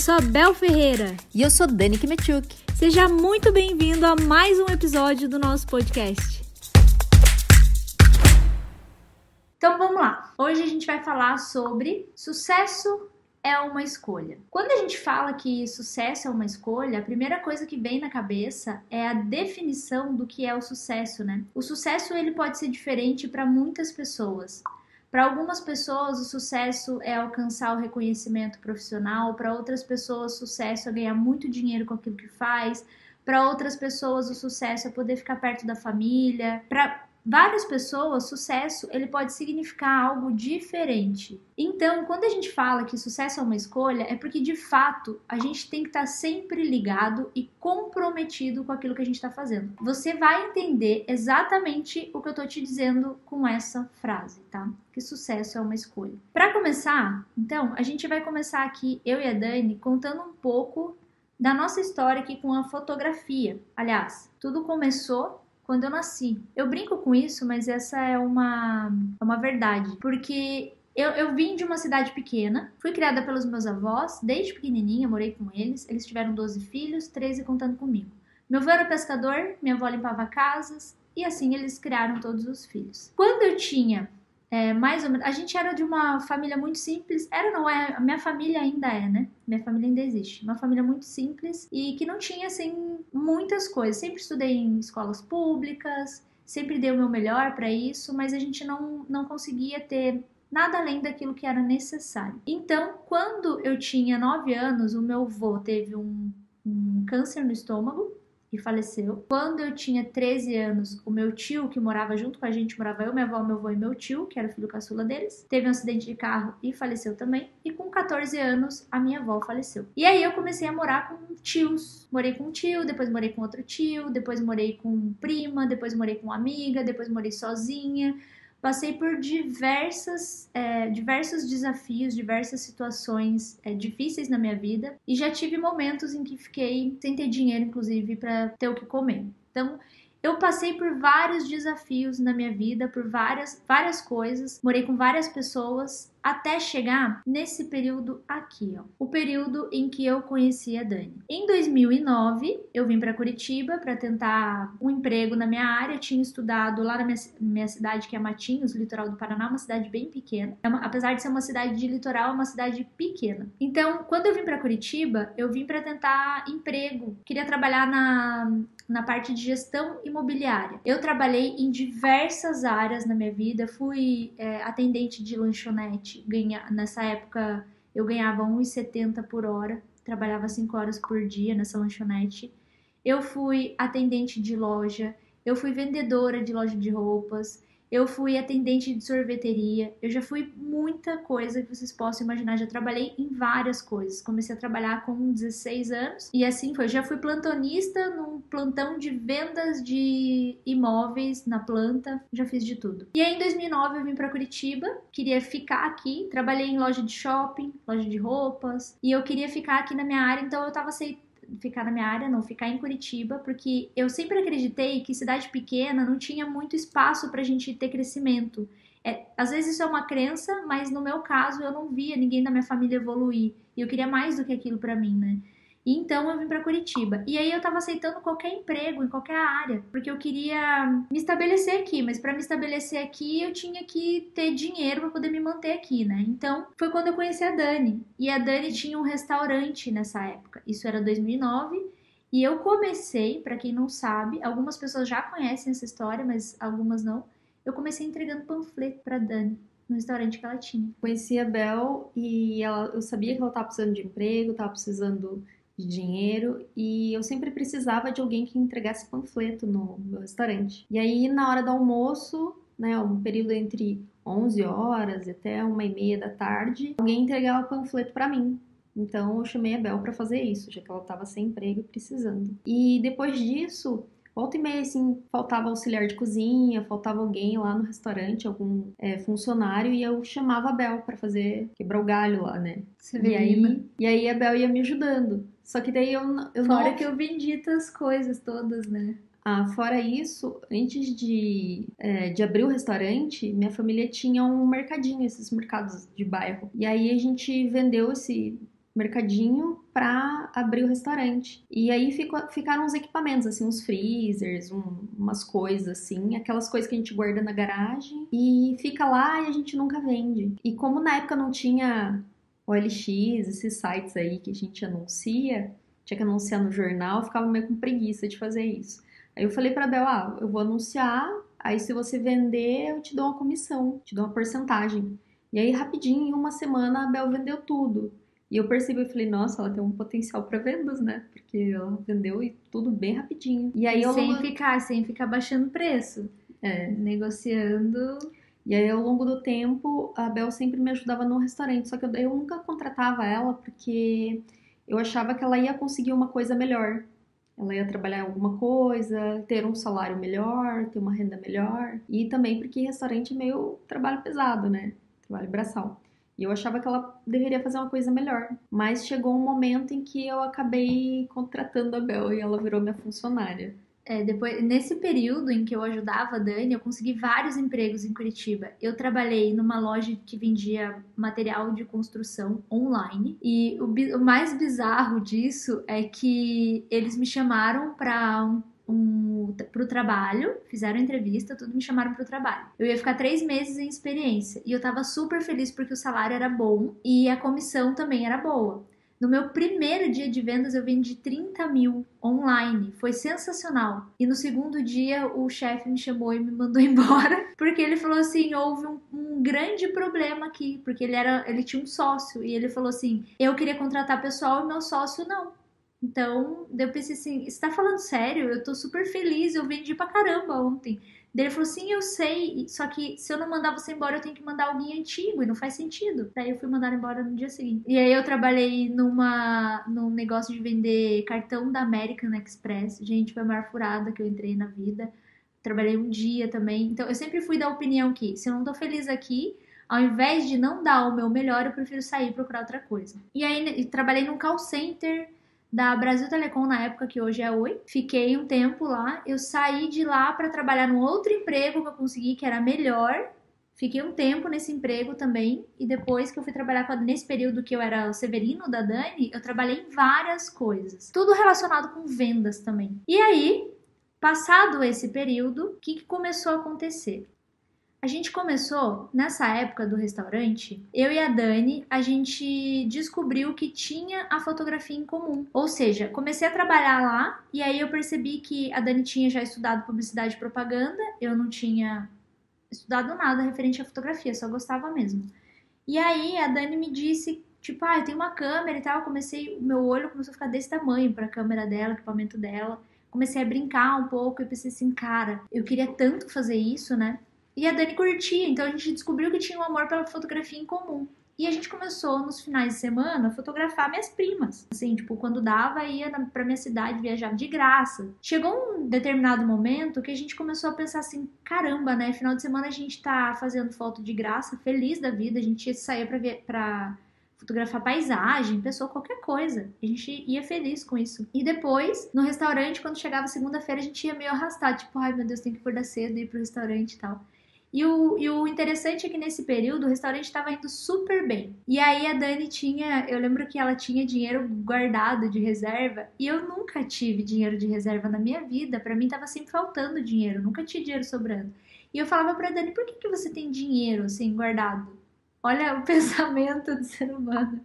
Eu sou a Bel Ferreira. E eu sou Dani Kimetchuk. Seja muito bem-vindo a mais um episódio do nosso podcast. Então vamos lá. Hoje a gente vai falar sobre sucesso é uma escolha. Quando a gente fala que sucesso é uma escolha, a primeira coisa que vem na cabeça é a definição do que é o sucesso, né? O sucesso ele pode ser diferente para muitas pessoas. Para algumas pessoas, o sucesso é alcançar o reconhecimento profissional, para outras pessoas, o sucesso é ganhar muito dinheiro com aquilo que faz, para outras pessoas, o sucesso é poder ficar perto da família. Várias pessoas, sucesso ele pode significar algo diferente. Então, quando a gente fala que sucesso é uma escolha, é porque de fato a gente tem que estar sempre ligado e comprometido com aquilo que a gente está fazendo. Você vai entender exatamente o que eu estou te dizendo com essa frase, tá? Que sucesso é uma escolha. Para começar, então, a gente vai começar aqui, eu e a Dani, contando um pouco da nossa história aqui com a fotografia. Aliás, tudo começou quando eu nasci. Eu brinco com isso, mas essa é uma, é uma verdade. Porque eu, eu, vim de uma cidade pequena, fui criada pelos meus avós, desde pequenininha, morei com eles. Eles tiveram 12 filhos, 13 contando comigo. Meu avô era pescador, minha avó limpava casas, e assim eles criaram todos os filhos. Quando eu tinha é, mais ou menos. A gente era de uma família muito simples. Era, não é? A minha família ainda é, né? Minha família ainda existe. Uma família muito simples e que não tinha, assim, muitas coisas. Sempre estudei em escolas públicas, sempre dei o meu melhor para isso, mas a gente não, não conseguia ter nada além daquilo que era necessário. Então, quando eu tinha 9 anos, o meu avô teve um, um câncer no estômago e faleceu. Quando eu tinha 13 anos, o meu tio, que morava junto com a gente, morava eu, minha avó, meu avô e meu tio, que era o filho caçula deles, teve um acidente de carro e faleceu também. E com 14 anos, a minha avó faleceu. E aí eu comecei a morar com tios. Morei com um tio, depois morei com outro tio, depois morei com prima, depois morei com amiga, depois morei sozinha passei por diversas, é, diversos desafios, diversas situações é, difíceis na minha vida e já tive momentos em que fiquei sem ter dinheiro, inclusive, para ter o que comer. Então, eu passei por vários desafios na minha vida, por várias, várias coisas, morei com várias pessoas até chegar nesse período aqui, ó, o período em que eu conheci a Dani. Em 2009, eu vim para Curitiba para tentar um emprego na minha área. Eu tinha estudado lá na minha, minha, cidade, que é Matinhos, litoral do Paraná, uma cidade bem pequena. É uma, apesar de ser uma cidade de litoral, é uma cidade pequena. Então, quando eu vim para Curitiba, eu vim para tentar emprego. Queria trabalhar na na parte de gestão imobiliária. Eu trabalhei em diversas áreas na minha vida, fui é, atendente de lanchonete, ganha, nessa época eu ganhava 1,70 por hora, trabalhava 5 horas por dia nessa lanchonete. Eu fui atendente de loja, eu fui vendedora de loja de roupas, eu fui atendente de sorveteria, eu já fui muita coisa que vocês possam imaginar. Já trabalhei em várias coisas. Comecei a trabalhar com 16 anos e assim foi. Já fui plantonista num plantão de vendas de imóveis na planta, já fiz de tudo. E aí em 2009 eu vim para Curitiba, queria ficar aqui. Trabalhei em loja de shopping, loja de roupas e eu queria ficar aqui na minha área, então eu tava aceitando ficar na minha área, não, ficar em Curitiba, porque eu sempre acreditei que cidade pequena não tinha muito espaço para a gente ter crescimento. É, às vezes isso é uma crença, mas no meu caso eu não via ninguém da minha família evoluir. E eu queria mais do que aquilo para mim, né? E então eu vim para Curitiba. E aí eu tava aceitando qualquer emprego em qualquer área, porque eu queria me estabelecer aqui, mas para me estabelecer aqui eu tinha que ter dinheiro para poder me manter aqui, né? Então foi quando eu conheci a Dani. E a Dani tinha um restaurante nessa época. Isso era 2009. E eu comecei, para quem não sabe, algumas pessoas já conhecem essa história, mas algumas não. Eu comecei entregando panfleto para Dani no restaurante que ela tinha. Conheci a Bel e ela, eu sabia que ela estava precisando de emprego, estava precisando de dinheiro e eu sempre precisava de alguém que entregasse panfleto no meu restaurante. E aí, na hora do almoço, né, um período entre 11 horas até uma e meia da tarde, alguém entregava panfleto para mim. Então eu chamei a Bel para fazer isso, já que ela estava sem emprego e precisando. E depois disso, volta e meia, assim, faltava auxiliar de cozinha, faltava alguém lá no restaurante, algum é, funcionário, e eu chamava a Bel para fazer, quebrar o galho lá, né? Vê e aí, né? E aí a Bel ia me ajudando. Só que daí eu, eu Fora não... que eu vendi as coisas todas, né? Ah, fora isso, antes de, é, de abrir o restaurante, minha família tinha um mercadinho, esses mercados de bairro. E aí a gente vendeu esse mercadinho para abrir o restaurante. E aí ficou, ficaram uns equipamentos, assim, uns freezers, um, umas coisas assim, aquelas coisas que a gente guarda na garagem e fica lá e a gente nunca vende. E como na época não tinha OLX, esses sites aí que a gente anuncia, tinha que anunciar no jornal, eu ficava meio com preguiça de fazer isso. Aí eu falei pra Bel, ah, eu vou anunciar, aí se você vender, eu te dou uma comissão, te dou uma porcentagem. E aí, rapidinho, em uma semana, a Bel vendeu tudo. E eu percebi, eu falei, nossa, ela tem um potencial para vendas, né? Porque ela vendeu e tudo bem rapidinho. E aí eu sem ficar, sem ficar baixando preço. é, Negociando. E aí, ao longo do tempo, a Bel sempre me ajudava no restaurante. Só que eu, eu nunca contratava ela porque eu achava que ela ia conseguir uma coisa melhor. Ela ia trabalhar alguma coisa, ter um salário melhor, ter uma renda melhor. E também porque restaurante é meio trabalho pesado, né? Trabalho braçal. E eu achava que ela deveria fazer uma coisa melhor. Mas chegou um momento em que eu acabei contratando a Bel e ela virou minha funcionária. É, depois, nesse período em que eu ajudava a Dani, eu consegui vários empregos em Curitiba. Eu trabalhei numa loja que vendia material de construção online. E o, o mais bizarro disso é que eles me chamaram para um, um, trabalho, fizeram entrevista, tudo me chamaram pro trabalho. Eu ia ficar três meses em experiência. E eu tava super feliz porque o salário era bom e a comissão também era boa. No meu primeiro dia de vendas, eu vendi 30 mil online. Foi sensacional. E no segundo dia, o chefe me chamou e me mandou embora. Porque ele falou assim: houve um, um grande problema aqui. Porque ele, era, ele tinha um sócio. E ele falou assim: eu queria contratar pessoal e meu sócio não. Então, eu pensei assim: você tá falando sério? Eu tô super feliz. Eu vendi pra caramba ontem. Daí ele falou: sim, eu sei, só que se eu não mandar você embora, eu tenho que mandar alguém antigo e não faz sentido. Daí eu fui mandar embora no dia seguinte. E aí eu trabalhei numa, num negócio de vender cartão da American Express. Gente, foi a maior furada que eu entrei na vida. Trabalhei um dia também. Então eu sempre fui da opinião que se eu não tô feliz aqui, ao invés de não dar o meu melhor, eu prefiro sair e procurar outra coisa. E aí e trabalhei num call center da Brasil Telecom na época que hoje é Oi. Fiquei um tempo lá. Eu saí de lá para trabalhar num outro emprego que eu consegui que era melhor. Fiquei um tempo nesse emprego também e depois que eu fui trabalhar com a, nesse período que eu era o Severino da Dani, eu trabalhei em várias coisas, tudo relacionado com vendas também. E aí, passado esse período, o que, que começou a acontecer? A gente começou nessa época do restaurante, eu e a Dani, a gente descobriu que tinha a fotografia em comum. Ou seja, comecei a trabalhar lá e aí eu percebi que a Dani tinha já estudado publicidade e propaganda, eu não tinha estudado nada referente à fotografia, só gostava mesmo. E aí a Dani me disse, tipo, ah, eu tenho uma câmera e tal, eu comecei, o meu olho começou a ficar desse tamanho para a câmera dela, equipamento dela. Comecei a brincar um pouco e pensei assim, cara, eu queria tanto fazer isso, né? E a Dani curtia, então a gente descobriu que tinha um amor pela fotografia em comum. E a gente começou nos finais de semana a fotografar minhas primas. Assim, tipo, quando dava, ia pra minha cidade, viajava de graça. Chegou um determinado momento que a gente começou a pensar assim: caramba, né? Final de semana a gente tá fazendo foto de graça, feliz da vida, a gente saía pra, pra fotografar paisagem, pessoa, qualquer coisa. A gente ia feliz com isso. E depois, no restaurante, quando chegava segunda-feira, a gente ia meio arrastado, tipo, ai meu Deus, tem que acordar cedo e ir pro restaurante e tal. E o, e o interessante é que nesse período o restaurante estava indo super bem. E aí a Dani tinha, eu lembro que ela tinha dinheiro guardado de reserva e eu nunca tive dinheiro de reserva na minha vida. Pra mim tava sempre faltando dinheiro, nunca tinha dinheiro sobrando. E eu falava pra Dani, por que, que você tem dinheiro assim guardado? Olha o pensamento do ser humano.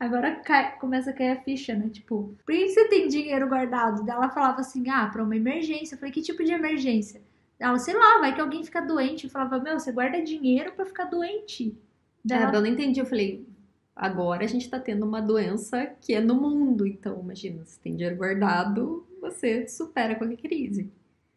Agora cai- começa a cair a ficha, né? Tipo, por que você tem dinheiro guardado? Ela falava assim, ah, pra uma emergência. Eu falei, que tipo de emergência? Ela, sei lá, vai que alguém fica doente. Eu falava, meu, você guarda dinheiro pra ficar doente. Daí É, ela, eu não entendi. Eu falei, agora a gente tá tendo uma doença que é no mundo. Então, imagina, se tem dinheiro guardado, você supera qualquer crise.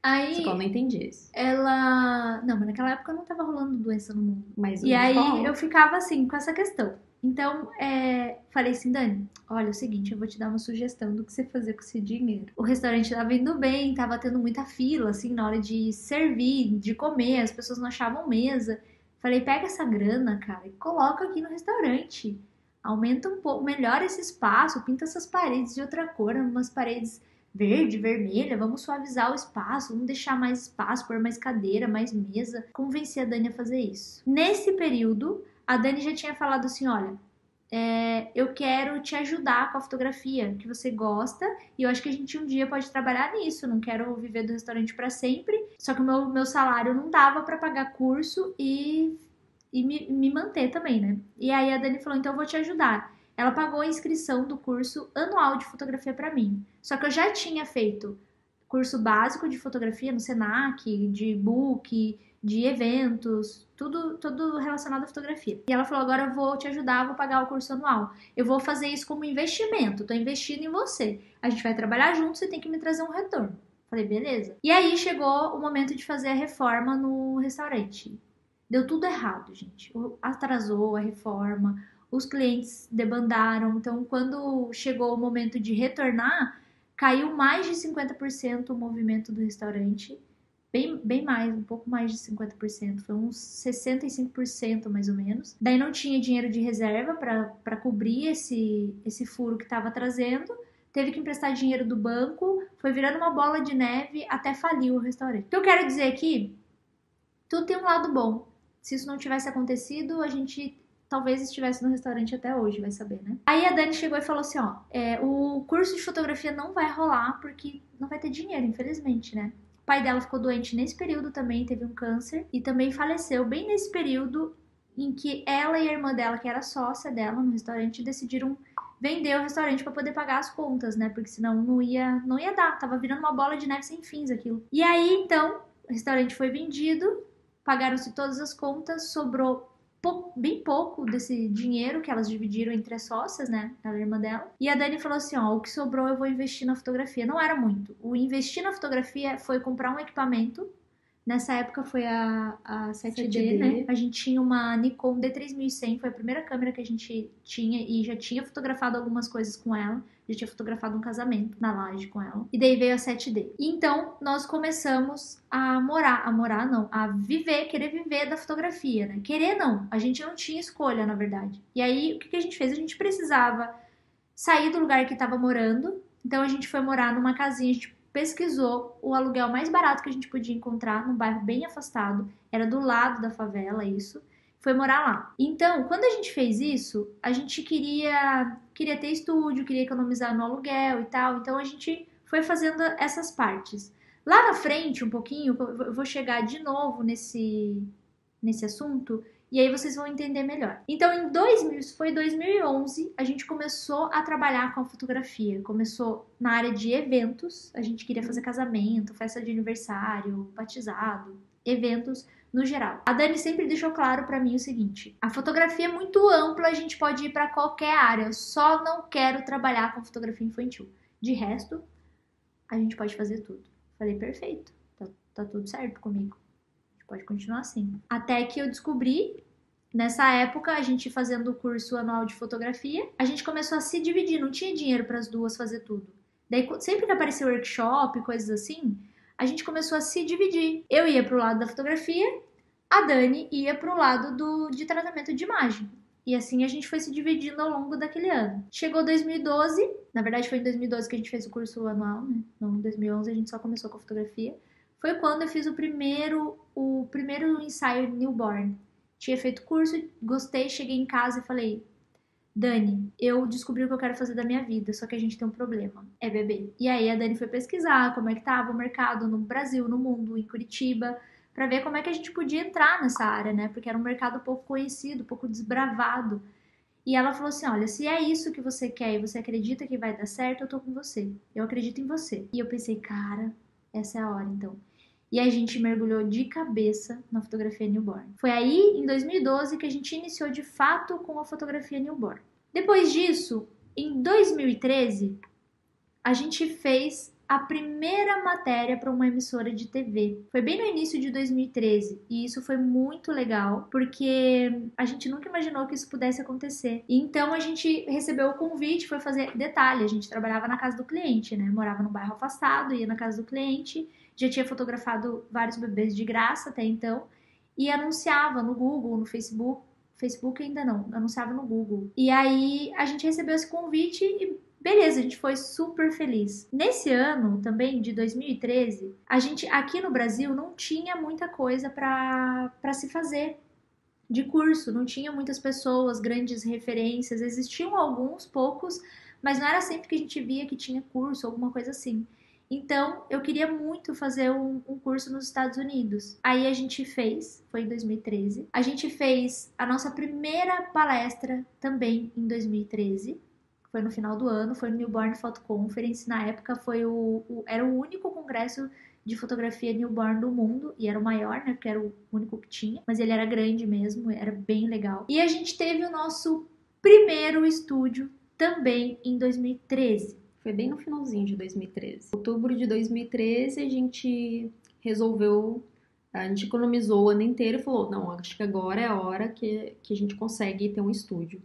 Só Aí que eu não entendi isso. ela. Não, mas naquela época não tava rolando doença no mundo. Mas E aí eu ficava assim com essa questão. Então, é, falei assim, Dani, olha é o seguinte, eu vou te dar uma sugestão do que você fazer com esse dinheiro. O restaurante tava indo bem, tava tendo muita fila, assim, na hora de servir, de comer, as pessoas não achavam mesa. Falei, pega essa grana, cara, e coloca aqui no restaurante. Aumenta um pouco, melhora esse espaço, pinta essas paredes de outra cor, umas paredes verde, vermelha, vamos suavizar o espaço, vamos deixar mais espaço, pôr mais cadeira, mais mesa. Convenci a Dani a fazer isso. Nesse período, a Dani já tinha falado assim: olha, é, eu quero te ajudar com a fotografia que você gosta e eu acho que a gente um dia pode trabalhar nisso. Não quero viver do restaurante para sempre, só que o meu, meu salário não dava para pagar curso e, e me, me manter também, né? E aí a Dani falou: então eu vou te ajudar. Ela pagou a inscrição do curso anual de fotografia para mim. Só que eu já tinha feito curso básico de fotografia no Senac, de book, de eventos, tudo, tudo relacionado à fotografia. E ela falou: agora eu vou te ajudar, vou pagar o curso anual. Eu vou fazer isso como investimento, tô investindo em você. A gente vai trabalhar juntos, você tem que me trazer um retorno. Falei, beleza. E aí chegou o momento de fazer a reforma no restaurante. Deu tudo errado, gente. Atrasou a reforma, os clientes debandaram. Então, quando chegou o momento de retornar, caiu mais de 50% o movimento do restaurante bem, bem mais, um pouco mais de 50%, foi uns 65% mais ou menos. Daí não tinha dinheiro de reserva para cobrir esse, esse furo que estava trazendo, teve que emprestar dinheiro do banco, foi virando uma bola de neve até falir o restaurante. O que eu quero dizer aqui, tudo tem um lado bom. Se isso não tivesse acontecido, a gente talvez estivesse no restaurante até hoje, vai saber, né? Aí a Dani chegou e falou assim: ó, é, o curso de fotografia não vai rolar porque não vai ter dinheiro, infelizmente, né? O pai dela ficou doente nesse período também, teve um câncer e também faleceu bem nesse período em que ela e a irmã dela, que era sócia dela no restaurante, decidiram vender o restaurante para poder pagar as contas, né? Porque senão não ia, não ia dar, tava virando uma bola de neve sem fins aquilo. E aí, então, o restaurante foi vendido, pagaram-se todas as contas, sobrou bem pouco desse dinheiro que elas dividiram entre as sócias, né? Ela a irmã dela. E a Dani falou assim: ó, o que sobrou eu vou investir na fotografia. Não era muito. O investir na fotografia foi comprar um equipamento. Nessa época foi a, a 7D, 7D, né? A gente tinha uma Nikon D3100, foi a primeira câmera que a gente tinha e já tinha fotografado algumas coisas com ela já tinha fotografado um casamento na laje com ela. E daí veio a 7D. E então nós começamos a morar, a morar não, a viver, querer viver da fotografia, né? Querer não, a gente não tinha escolha, na verdade. E aí o que, que a gente fez? A gente precisava sair do lugar que estava morando. Então a gente foi morar numa casinha, a gente pesquisou o aluguel mais barato que a gente podia encontrar num bairro bem afastado, era do lado da favela isso foi morar lá. Então, quando a gente fez isso, a gente queria queria ter estúdio, queria economizar no aluguel e tal. Então a gente foi fazendo essas partes. Lá na frente, um pouquinho, eu vou chegar de novo nesse nesse assunto e aí vocês vão entender melhor. Então, em 2000, foi 2011, a gente começou a trabalhar com a fotografia. Começou na área de eventos, a gente queria fazer casamento, festa de aniversário, batizado, eventos no geral. A Dani sempre deixou claro para mim o seguinte: a fotografia é muito ampla, a gente pode ir para qualquer área, eu só não quero trabalhar com fotografia infantil. De resto, a gente pode fazer tudo. Falei, perfeito, tá, tá tudo certo comigo. A gente pode continuar assim. Até que eu descobri Nessa época, a gente fazendo o curso anual de fotografia, a gente começou a se dividir, não tinha dinheiro para as duas fazer tudo. Daí, sempre que apareceu workshop, coisas assim, a gente começou a se dividir. Eu ia para o lado da fotografia, a Dani ia para o lado do, de tratamento de imagem. E assim a gente foi se dividindo ao longo daquele ano. Chegou 2012, na verdade foi em 2012 que a gente fez o curso anual, né? Não, em 2011 a gente só começou com a fotografia. Foi quando eu fiz o primeiro, o primeiro ensaio newborn. Tinha feito curso, gostei, cheguei em casa e falei: Dani, eu descobri o que eu quero fazer da minha vida, só que a gente tem um problema, é bebê. E aí a Dani foi pesquisar como é que tava o mercado no Brasil, no mundo, em Curitiba, para ver como é que a gente podia entrar nessa área, né? Porque era um mercado pouco conhecido, pouco desbravado. E ela falou assim: Olha, se é isso que você quer e você acredita que vai dar certo, eu tô com você. Eu acredito em você. E eu pensei, cara, essa é a hora então. E a gente mergulhou de cabeça na fotografia newborn. Foi aí, em 2012, que a gente iniciou de fato com a fotografia newborn. Depois disso, em 2013, a gente fez a primeira matéria para uma emissora de TV. Foi bem no início de 2013 e isso foi muito legal porque a gente nunca imaginou que isso pudesse acontecer. Então a gente recebeu o convite, foi fazer detalhe, a gente trabalhava na casa do cliente, né? Morava num bairro afastado, ia na casa do cliente, já tinha fotografado vários bebês de graça até então e anunciava no Google, no Facebook Facebook ainda não, anunciava no Google. E aí a gente recebeu esse convite e Beleza, a gente foi super feliz. Nesse ano também, de 2013, a gente aqui no Brasil não tinha muita coisa para se fazer de curso, não tinha muitas pessoas, grandes referências, existiam alguns, poucos, mas não era sempre que a gente via que tinha curso, alguma coisa assim. Então, eu queria muito fazer um, um, curso nos Estados Unidos. Aí a gente fez, foi em 2013. A gente fez a nossa primeira palestra também em 2013. Foi no final do ano, foi no Newborn Photo Conference. Na época foi o, o era o único congresso de fotografia newborn do mundo e era o maior, né? Porque era o único que tinha, mas ele era grande mesmo, era bem legal. E a gente teve o nosso primeiro estúdio também em 2013. Foi bem no finalzinho de 2013. Outubro de 2013 a gente resolveu, a gente economizou o ano inteiro e falou: não, acho que agora é a hora que, que a gente consegue ter um estúdio.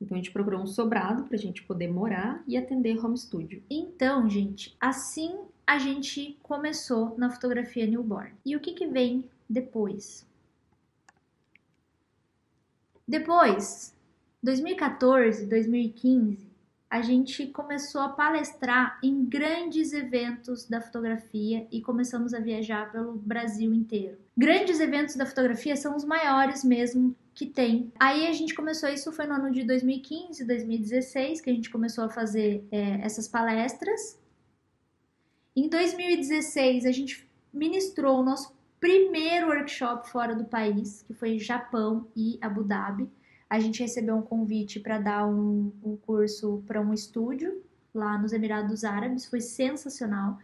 Então a gente procurou um sobrado para a gente poder morar e atender home studio. Então, gente, assim a gente começou na fotografia newborn. E o que, que vem depois? Depois, 2014, 2015, a gente começou a palestrar em grandes eventos da fotografia e começamos a viajar pelo Brasil inteiro. Grandes eventos da fotografia são os maiores mesmo que tem. Aí a gente começou, isso foi no ano de 2015, 2016, que a gente começou a fazer é, essas palestras. Em 2016, a gente ministrou o nosso primeiro workshop fora do país, que foi Japão e Abu Dhabi a gente recebeu um convite para dar um, um curso para um estúdio lá nos Emirados Árabes, foi sensacional.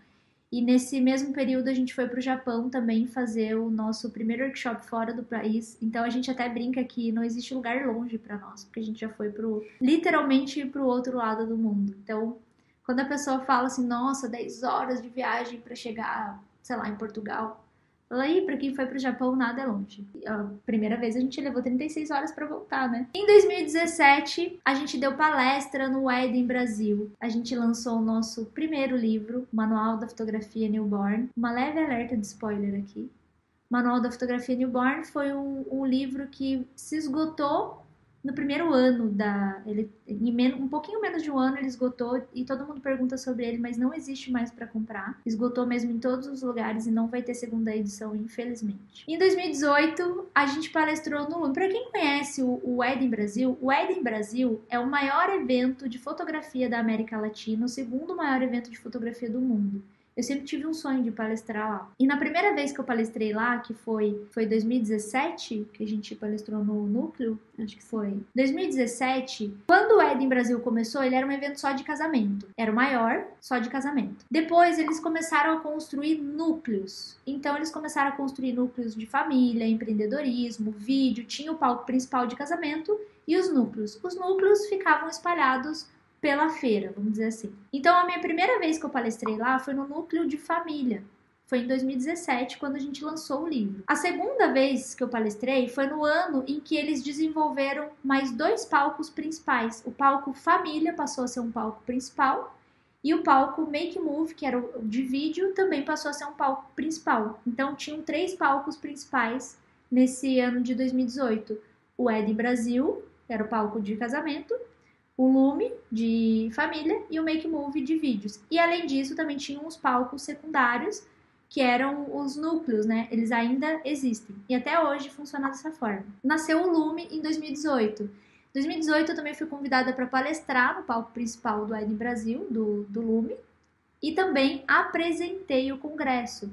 E nesse mesmo período a gente foi para o Japão também fazer o nosso primeiro workshop fora do país. Então a gente até brinca que não existe lugar longe para nós, porque a gente já foi pro literalmente para o outro lado do mundo. Então, quando a pessoa fala assim, nossa, 10 horas de viagem para chegar, sei lá, em Portugal, Aí, para quem foi pro Japão, nada é longe. A primeira vez a gente levou 36 horas para voltar, né? Em 2017, a gente deu palestra no Eden Brasil. A gente lançou o nosso primeiro livro, Manual da Fotografia Newborn. Uma leve alerta de spoiler aqui. Manual da Fotografia Newborn foi um, um livro que se esgotou no primeiro ano da. Ele, em um pouquinho menos de um ano ele esgotou e todo mundo pergunta sobre ele, mas não existe mais para comprar. Esgotou mesmo em todos os lugares e não vai ter segunda edição, infelizmente. Em 2018, a gente palestrou no. Para quem conhece o, o Eden Brasil, o Eden Brasil é o maior evento de fotografia da América Latina, o segundo maior evento de fotografia do mundo. Eu sempre tive um sonho de palestrar lá. E na primeira vez que eu palestrei lá, que foi foi 2017, que a gente palestrou no núcleo, acho que foi. 2017, quando o Eden Brasil começou, ele era um evento só de casamento. Era o maior, só de casamento. Depois eles começaram a construir núcleos. Então eles começaram a construir núcleos de família, empreendedorismo, vídeo, tinha o palco principal de casamento e os núcleos. Os núcleos ficavam espalhados pela feira, vamos dizer assim. Então, a minha primeira vez que eu palestrei lá foi no núcleo de família. Foi em 2017, quando a gente lançou o livro. A segunda vez que eu palestrei foi no ano em que eles desenvolveram mais dois palcos principais. O palco Família passou a ser um palco principal e o palco Make Move, que era o de vídeo, também passou a ser um palco principal. Então tinham três palcos principais nesse ano de 2018. O Ed Brasil, que era o palco de casamento, o Lume de família e o Make Move de vídeos. E além disso, também tinham os palcos secundários, que eram os núcleos, né? Eles ainda existem. E até hoje funciona dessa forma. Nasceu o Lume em 2018. Em 2018 eu também fui convidada para palestrar no palco principal do Ed Brasil, do, do Lume, e também apresentei o congresso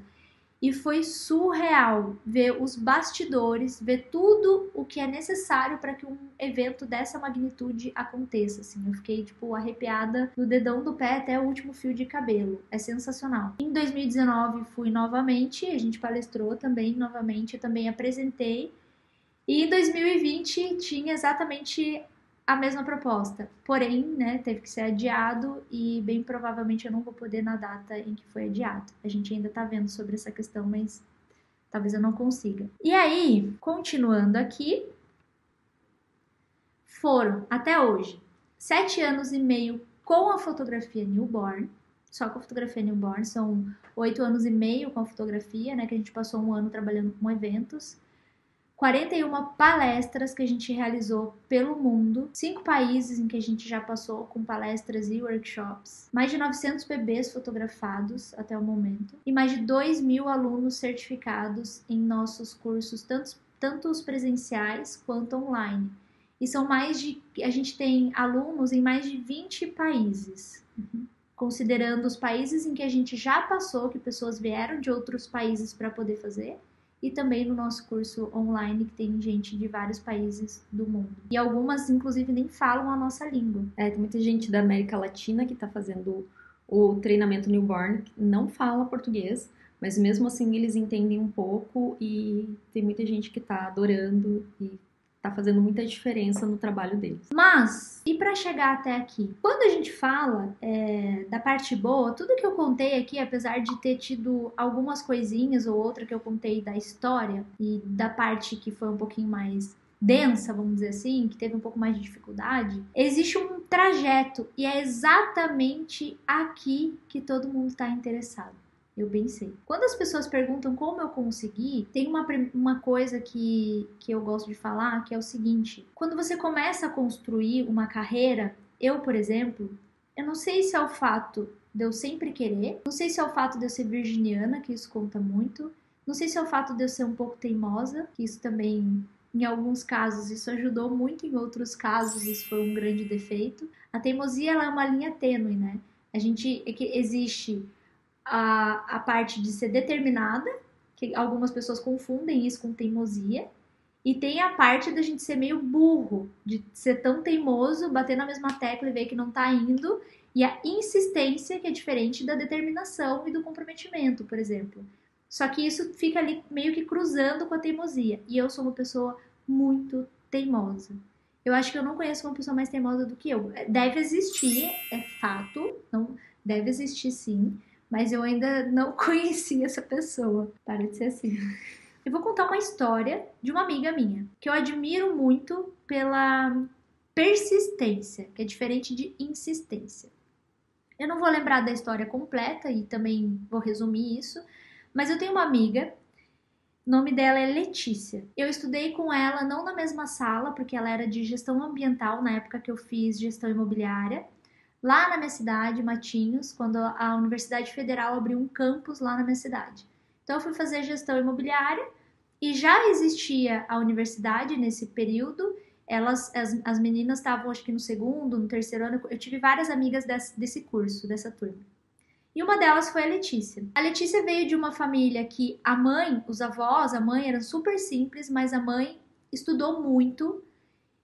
e foi surreal ver os bastidores, ver tudo o que é necessário para que um evento dessa magnitude aconteça. Assim, eu fiquei tipo arrepiada do dedão do pé até o último fio de cabelo. É sensacional. Em 2019 fui novamente, a gente palestrou também novamente, eu também apresentei. E em 2020 tinha exatamente a mesma proposta. Porém, né, teve que ser adiado e bem provavelmente eu não vou poder na data em que foi adiado. A gente ainda tá vendo sobre essa questão, mas talvez eu não consiga. E aí, continuando aqui, foram até hoje sete anos e meio com a fotografia newborn. Só com a fotografia newborn, são oito anos e meio com a fotografia, né? Que a gente passou um ano trabalhando com eventos. 41 palestras que a gente realizou pelo mundo, cinco países em que a gente já passou com palestras e workshops, mais de 900 bebês fotografados até o momento e mais de 2 mil alunos certificados em nossos cursos, tanto tanto os presenciais quanto online. E são mais de. A gente tem alunos em mais de 20 países. Uhum. Considerando os países em que a gente já passou, que pessoas vieram de outros países para poder fazer, e também no nosso curso online, que tem gente de vários países do mundo. E algumas, inclusive, nem falam a nossa língua. É, tem muita gente da América Latina que está fazendo o treinamento newborn, que não fala português, mas mesmo assim eles entendem um pouco e tem muita gente que está adorando e tá fazendo muita diferença no trabalho deles. Mas, e para chegar até aqui? Quando a gente fala é, da parte boa, tudo que eu contei aqui, apesar de ter tido algumas coisinhas ou outra que eu contei da história e da parte que foi um pouquinho mais densa, vamos dizer assim, que teve um pouco mais de dificuldade, existe um trajeto e é exatamente aqui que todo mundo está interessado. Eu bem sei. Quando as pessoas perguntam como eu consegui, tem uma, uma coisa que, que eu gosto de falar, que é o seguinte: quando você começa a construir uma carreira, eu, por exemplo, eu não sei se é o fato de eu sempre querer, não sei se é o fato de eu ser virginiana, que isso conta muito, não sei se é o fato de eu ser um pouco teimosa, que isso também, em alguns casos, isso ajudou muito, em outros casos, isso foi um grande defeito. A teimosia ela é uma linha tênue, né? A gente é que existe a, a parte de ser determinada, que algumas pessoas confundem isso com teimosia, e tem a parte da gente ser meio burro, de ser tão teimoso, bater na mesma tecla e ver que não tá indo, e a insistência, que é diferente da determinação e do comprometimento, por exemplo. Só que isso fica ali meio que cruzando com a teimosia. E eu sou uma pessoa muito teimosa. Eu acho que eu não conheço uma pessoa mais teimosa do que eu. Deve existir, é fato, não deve existir sim, mas eu ainda não conheci essa pessoa. Para de ser assim. Eu vou contar uma história de uma amiga minha, que eu admiro muito pela persistência, que é diferente de insistência. Eu não vou lembrar da história completa e também vou resumir isso, mas eu tenho uma amiga, o nome dela é Letícia. Eu estudei com ela não na mesma sala, porque ela era de gestão ambiental na época que eu fiz gestão imobiliária, lá na minha cidade, Matinhos, quando a Universidade Federal abriu um campus lá na minha cidade. Então eu fui fazer gestão imobiliária e já existia a universidade nesse período. Elas, as, as meninas estavam acho que no segundo, no terceiro ano. Eu tive várias amigas desse, desse curso, dessa turma. E uma delas foi a Letícia. A Letícia veio de uma família que a mãe, os avós, a mãe eram super simples, mas a mãe estudou muito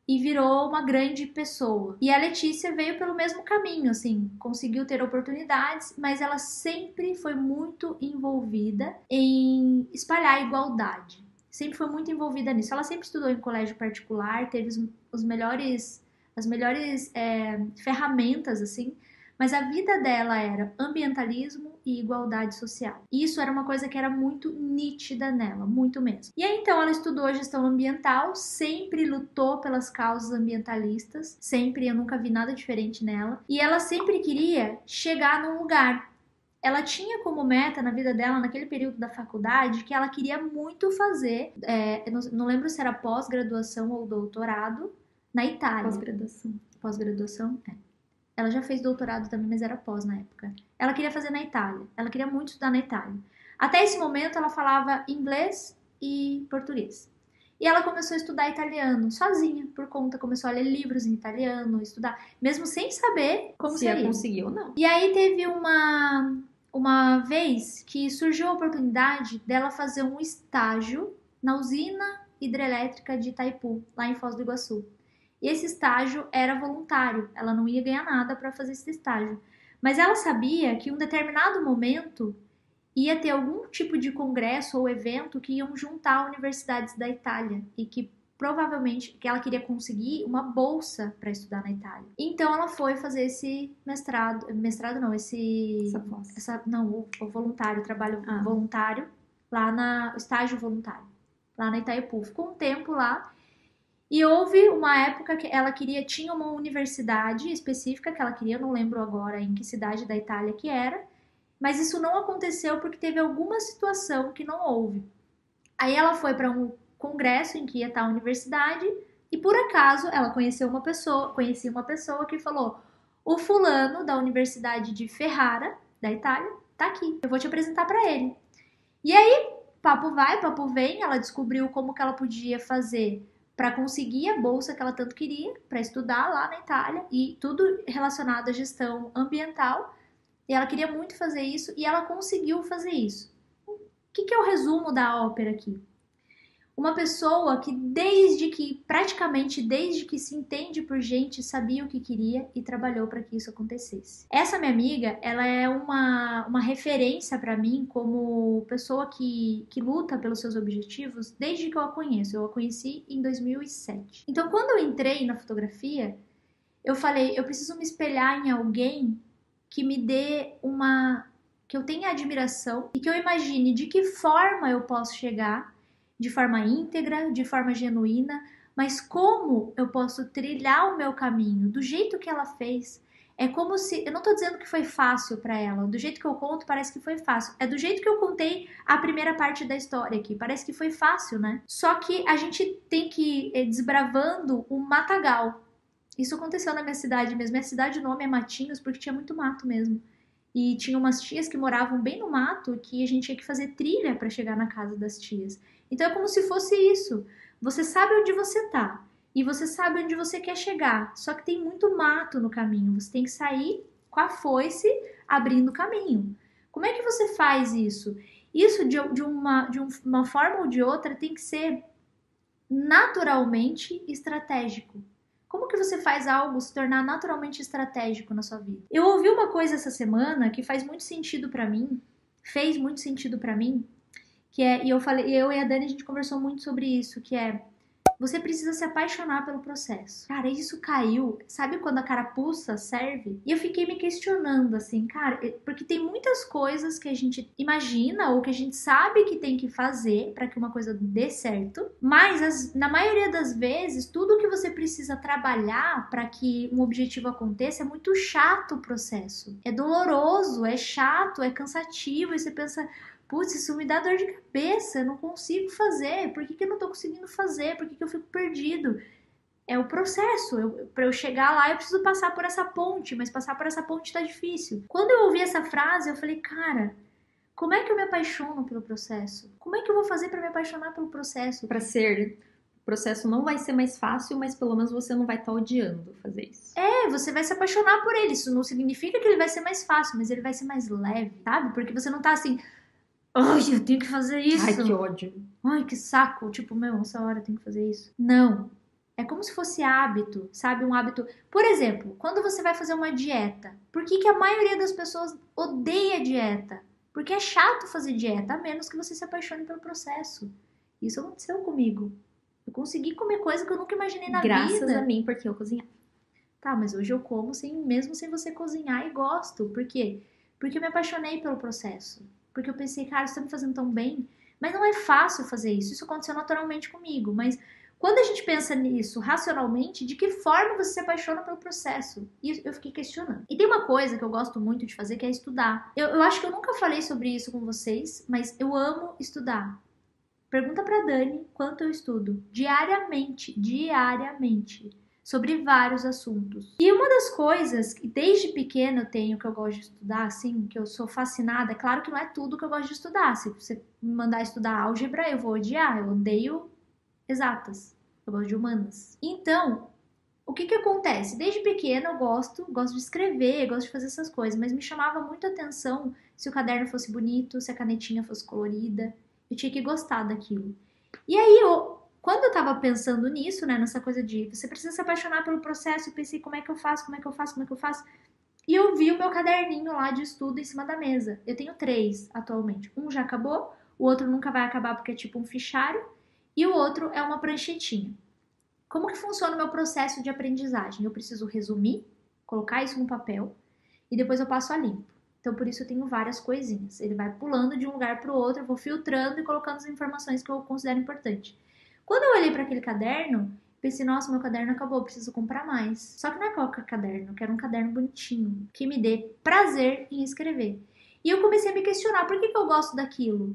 e virou uma grande pessoa. E a Letícia veio pelo mesmo caminho, assim, conseguiu ter oportunidades, mas ela sempre foi muito envolvida em espalhar a igualdade. Sempre foi muito envolvida nisso. Ela sempre estudou em colégio particular, teve os, os melhores, as melhores é, ferramentas, assim, mas a vida dela era ambientalismo e igualdade social. E isso era uma coisa que era muito nítida nela, muito mesmo. E aí então ela estudou gestão ambiental, sempre lutou pelas causas ambientalistas, sempre, eu nunca vi nada diferente nela. E ela sempre queria chegar num lugar ela tinha como meta na vida dela, naquele período da faculdade, que ela queria muito fazer, é, não, não, lembro se era pós-graduação ou doutorado, na Itália. Pós-graduação. Pós-graduação? É. Ela já fez doutorado também, mas era pós na época. Ela queria fazer na Itália. Ela queria muito estudar na Itália. Até esse momento ela falava inglês e português. E ela começou a estudar italiano sozinha, por conta, começou a ler livros em italiano, estudar, mesmo sem saber como Se seria. Se conseguiu ou não. E aí teve uma uma vez que surgiu a oportunidade dela fazer um estágio na usina hidrelétrica de Itaipu, lá em Foz do Iguaçu. E esse estágio era voluntário, ela não ia ganhar nada para fazer esse estágio. Mas ela sabia que em um determinado momento ia ter algum tipo de congresso ou evento que iam juntar universidades da Itália e que provavelmente que ela queria conseguir uma bolsa para estudar na Itália. Então ela foi fazer esse mestrado, mestrado não, esse essa, essa não, o, o, voluntário, trabalho ah. voluntário lá na estágio voluntário, lá na Itaipu. Ficou um tempo lá e houve uma época que ela queria, tinha uma universidade específica que ela queria, não lembro agora em que cidade da Itália que era, mas isso não aconteceu porque teve alguma situação que não houve. Aí ela foi para um congresso em que ia estar a universidade e por acaso ela conheceu uma pessoa, conhecia uma pessoa que falou: "O fulano da Universidade de Ferrara, da Itália, tá aqui. Eu vou te apresentar para ele". E aí papo vai, papo vem, ela descobriu como que ela podia fazer para conseguir a bolsa que ela tanto queria, para estudar lá na Itália e tudo relacionado à gestão ambiental. E ela queria muito fazer isso e ela conseguiu fazer isso. O que, que é o resumo da ópera aqui? Uma pessoa que desde que praticamente desde que se entende por gente sabia o que queria e trabalhou para que isso acontecesse. Essa minha amiga, ela é uma, uma referência para mim como pessoa que, que luta pelos seus objetivos desde que eu a conheço. Eu a conheci em 2007. Então, quando eu entrei na fotografia, eu falei, eu preciso me espelhar em alguém que me dê uma que eu tenha admiração e que eu imagine de que forma eu posso chegar de forma íntegra, de forma genuína, mas como eu posso trilhar o meu caminho do jeito que ela fez. É como se. Eu não tô dizendo que foi fácil para ela. Do jeito que eu conto, parece que foi fácil. É do jeito que eu contei a primeira parte da história aqui. Parece que foi fácil, né? Só que a gente tem que ir desbravando o matagal. Isso aconteceu na minha cidade mesmo. Minha cidade, o nome é Matinhos, porque tinha muito mato mesmo. E tinha umas tias que moravam bem no mato que a gente tinha que fazer trilha para chegar na casa das tias. Então é como se fosse isso. Você sabe onde você tá e você sabe onde você quer chegar, só que tem muito mato no caminho. Você tem que sair com a foice abrindo o caminho. Como é que você faz isso? Isso de, de, uma, de uma forma ou de outra tem que ser naturalmente estratégico. Como que você faz algo se tornar naturalmente estratégico na sua vida? Eu ouvi uma coisa essa semana que faz muito sentido para mim, fez muito sentido para mim, que é, e eu falei, eu e a Dani a gente conversou muito sobre isso, que é você precisa se apaixonar pelo processo. Cara, isso caiu. Sabe quando a carapuça serve? E eu fiquei me questionando assim, cara, porque tem muitas coisas que a gente imagina ou que a gente sabe que tem que fazer para que uma coisa dê certo, mas as, na maioria das vezes, tudo que você precisa trabalhar para que um objetivo aconteça é muito chato o processo. É doloroso, é chato, é cansativo, e você pensa, putz, isso me dá dor de cabeça, eu não consigo fazer, por que, que eu não tô conseguindo fazer, por que, que eu fico perdido? É o processo, para eu chegar lá eu preciso passar por essa ponte, mas passar por essa ponte tá difícil. Quando eu ouvi essa frase, eu falei, cara, como é que eu me apaixono pelo processo? Como é que eu vou fazer para me apaixonar pelo processo? Para ser o processo não vai ser mais fácil, mas pelo menos você não vai estar tá odiando fazer isso. É, você vai se apaixonar por ele. Isso não significa que ele vai ser mais fácil, mas ele vai ser mais leve, sabe? Porque você não tá assim, Ai, eu tenho que fazer isso. Ai, que ódio. Ai, que saco. Tipo, meu, essa hora eu tenho que fazer isso. Não. É como se fosse hábito, sabe? Um hábito. Por exemplo, quando você vai fazer uma dieta, por que, que a maioria das pessoas odeia dieta? Porque é chato fazer dieta, a menos que você se apaixone pelo processo. Isso aconteceu comigo. Eu consegui comer coisa que eu nunca imaginei na Graças vida. Graças a mim, porque eu cozinhava. Tá, mas hoje eu como sem, mesmo sem você cozinhar e gosto. Por quê? Porque eu me apaixonei pelo processo porque eu pensei, cara, isso tá me fazendo tão bem. Mas não é fácil fazer isso. Isso aconteceu naturalmente comigo. Mas quando a gente pensa nisso racionalmente, de que forma você se apaixona pelo processo? E eu fiquei questionando. E tem uma coisa que eu gosto muito de fazer, que é estudar. Eu, eu acho que eu nunca falei sobre isso com vocês, mas eu amo estudar. Pergunta pra Dani quanto eu estudo. Diariamente. Diariamente sobre vários assuntos. E uma das coisas que desde pequena eu tenho que eu gosto de estudar, assim, que eu sou fascinada, é claro que não é tudo que eu gosto de estudar. Se você me mandar estudar álgebra, eu vou odiar, eu odeio exatas. Eu gosto de humanas. Então, o que que acontece? Desde pequena eu gosto, gosto de escrever, gosto de fazer essas coisas, mas me chamava muito a atenção se o caderno fosse bonito, se a canetinha fosse colorida. Eu tinha que gostar daquilo. E aí quando eu tava pensando nisso, né, nessa coisa de você precisa se apaixonar pelo processo, eu pensei como é que eu faço, como é que eu faço, como é que eu faço. E eu vi o meu caderninho lá de estudo em cima da mesa. Eu tenho três atualmente. Um já acabou, o outro nunca vai acabar porque é tipo um fichário, e o outro é uma pranchetinha. Como que funciona o meu processo de aprendizagem? Eu preciso resumir, colocar isso no papel e depois eu passo a limpo. Então por isso eu tenho várias coisinhas. Ele vai pulando de um lugar para o outro, eu vou filtrando e colocando as informações que eu considero importante. Quando eu olhei para aquele caderno, pensei, nossa, meu caderno acabou, preciso comprar mais. Só que não é qualquer caderno, eu quero um caderno bonitinho, que me dê prazer em escrever. E eu comecei a me questionar, por que, que eu gosto daquilo?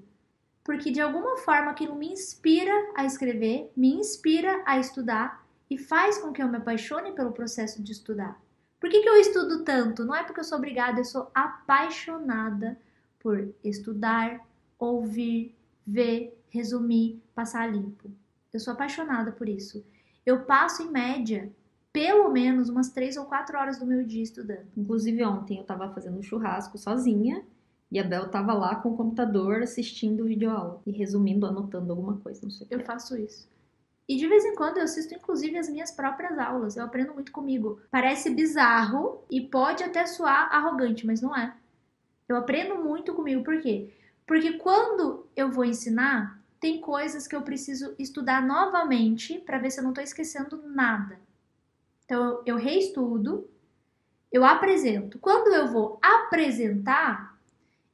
Porque de alguma forma aquilo me inspira a escrever, me inspira a estudar e faz com que eu me apaixone pelo processo de estudar. Por que, que eu estudo tanto? Não é porque eu sou obrigada, eu sou apaixonada por estudar, ouvir, ver, resumir, passar limpo. Eu sou apaixonada por isso. Eu passo em média pelo menos umas três ou quatro horas do meu dia estudando. Inclusive ontem eu tava fazendo um churrasco sozinha e a Bel tava lá com o computador assistindo videoaula e resumindo, anotando alguma coisa, não sei o que. Eu faço isso. E de vez em quando eu assisto inclusive as minhas próprias aulas. Eu aprendo muito comigo. Parece bizarro e pode até soar arrogante, mas não é. Eu aprendo muito comigo, por quê? Porque quando eu vou ensinar, tem coisas que eu preciso estudar novamente para ver se eu não estou esquecendo nada. Então eu reestudo, eu apresento. Quando eu vou apresentar,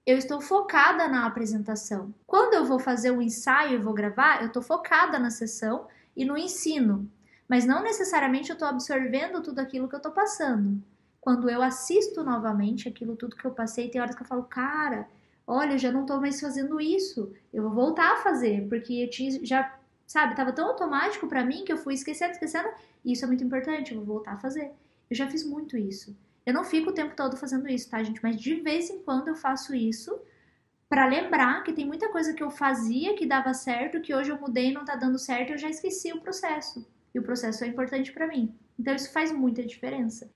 eu estou focada na apresentação. Quando eu vou fazer um ensaio e vou gravar, eu estou focada na sessão e no ensino. Mas não necessariamente eu estou absorvendo tudo aquilo que eu estou passando. Quando eu assisto novamente aquilo tudo que eu passei, tem horas que eu falo, cara, olha, eu já não estou mais fazendo isso. Eu vou voltar a fazer, porque eu tinha, já, sabe, estava tão automático para mim que eu fui esquecendo, esquecendo. E isso é muito importante, eu vou voltar a fazer. Eu já fiz muito isso. Eu não fico o tempo todo fazendo isso, tá, gente? Mas de vez em quando eu faço isso para lembrar que tem muita coisa que eu fazia que dava certo, que hoje eu mudei e não tá dando certo, eu já esqueci o processo. E o processo é importante para mim. Então isso faz muita diferença.